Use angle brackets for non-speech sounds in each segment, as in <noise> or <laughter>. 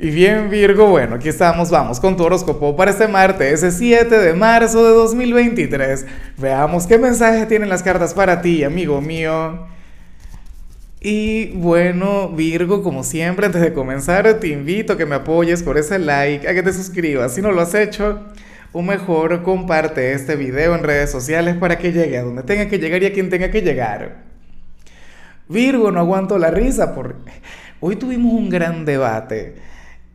Y bien Virgo, bueno, aquí estamos, vamos con tu horóscopo para este martes, ese 7 de marzo de 2023. Veamos qué mensaje tienen las cartas para ti, amigo mío. Y bueno, Virgo, como siempre, antes de comenzar, te invito a que me apoyes por ese like, a que te suscribas. Si no lo has hecho, o mejor, comparte este video en redes sociales para que llegue a donde tenga que llegar y a quien tenga que llegar. Virgo, no aguanto la risa porque hoy tuvimos un gran debate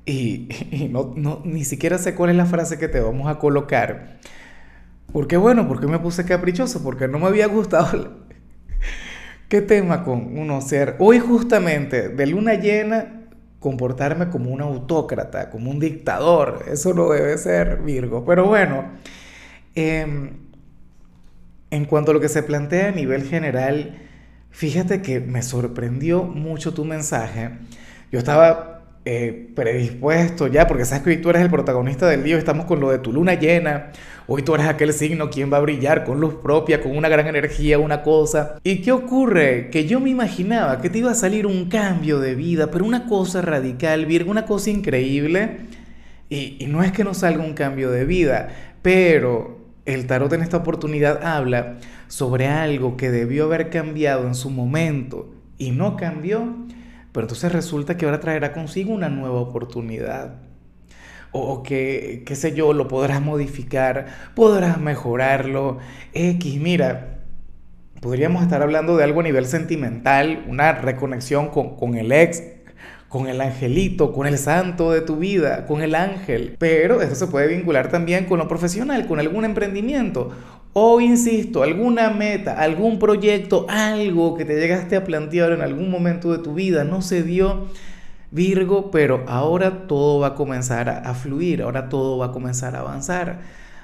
y, no, ni siquiera sé cuál es la frase que te vamos a colocar. Porque bueno, porque me puse caprichoso, porque no me había gustado. <laughs> ¿Qué tema con uno ser? Hoy justamente de luna llena comportarme como un autócrata, como un dictador. Eso no debe ser Virgo. Pero bueno, em, en cuanto a lo que se plantea a nivel general, fíjate que me sorprendió mucho tu mensaje. Yo estaba eh, predispuesto ya, porque sabes que hoy tú eres el protagonista del día, estamos con lo de tu luna llena, hoy tú eres aquel signo quien va a brillar con luz propia, con una gran energía, una cosa. ¿Y qué ocurre? Que yo me imaginaba que te iba a salir un cambio de vida, pero una cosa radical, Virgo, una cosa increíble. Y, y no es que no salga un cambio de vida, pero el tarot en esta oportunidad habla sobre algo que debió haber cambiado en su momento y no cambió pero entonces resulta que ahora traerá consigo una nueva oportunidad. O, que, qué sé yo, lo podrás modificar, podrás mejorarlo. X, mira, podríamos estar hablando de algo a nivel sentimental, una reconexión con, con el ex, con el angelito, con el santo de tu vida, con el ángel. Pero esto se puede vincular también con lo profesional, con algún emprendimiento o, insisto, alguna meta, algún proyecto, algo que te llegaste a plantear en algún momento de tu vida no se dio, Virgo, pero ahora todo va a comenzar a, fluir, ahora todo va a comenzar a avanzar,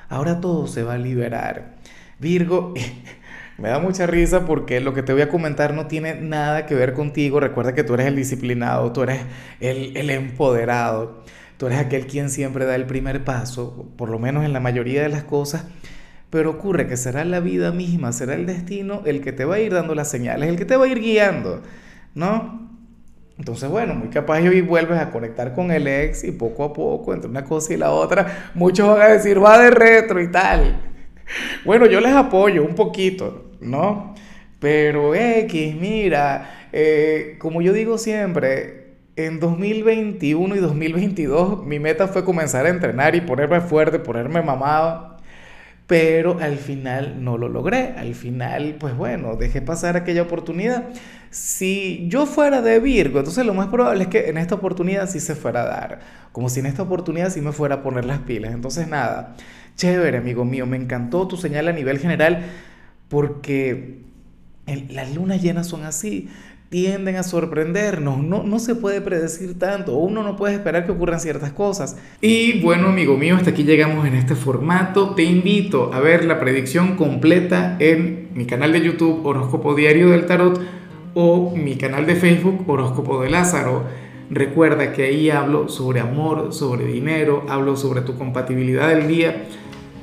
ahora todo se va a liberar. Virgo, <laughs> me da mucha risa porque lo que te voy a comentar no tiene nada que ver contigo. Recuerda que tú eres el disciplinado, tú eres el, el empoderado, tú eres aquel quien siempre da el primer paso, por lo menos en la mayoría de las cosas pero ocurre que será la vida misma, será el destino el que te va a ir dando las señales, el que te va a ir guiando, ¿no? Entonces, bueno, muy capaz y hoy vuelves a conectar con el ex y poco a poco, entre una cosa y la otra, muchos van a decir, va de retro y tal. Bueno, yo les apoyo un poquito, ¿no? Pero X, mira, eh, como yo digo siempre, en 2021 y 2022 mi meta fue comenzar a entrenar y ponerme fuerte, ponerme mamado pero al final no lo logré. Al final, pues bueno, dejé pasar aquella oportunidad. Si yo fuera de Virgo, entonces lo más probable es que en esta oportunidad sí se fuera a dar. Como si en esta oportunidad sí me fuera a poner las pilas. Entonces nada, chévere, amigo mío, me encantó tu señal a nivel general porque las lunas llenas son así tienden a sorprendernos. No, no se puede predecir tanto, uno no puede esperar que ocurran ciertas cosas. Y bueno, amigo mío, hasta aquí llegamos en este formato. Te invito a ver la predicción completa en mi canal de YouTube Horóscopo Diario del Tarot o mi canal de Facebook Horóscopo de Lázaro. Recuerda que ahí hablo sobre amor, sobre dinero, hablo sobre tu compatibilidad del día.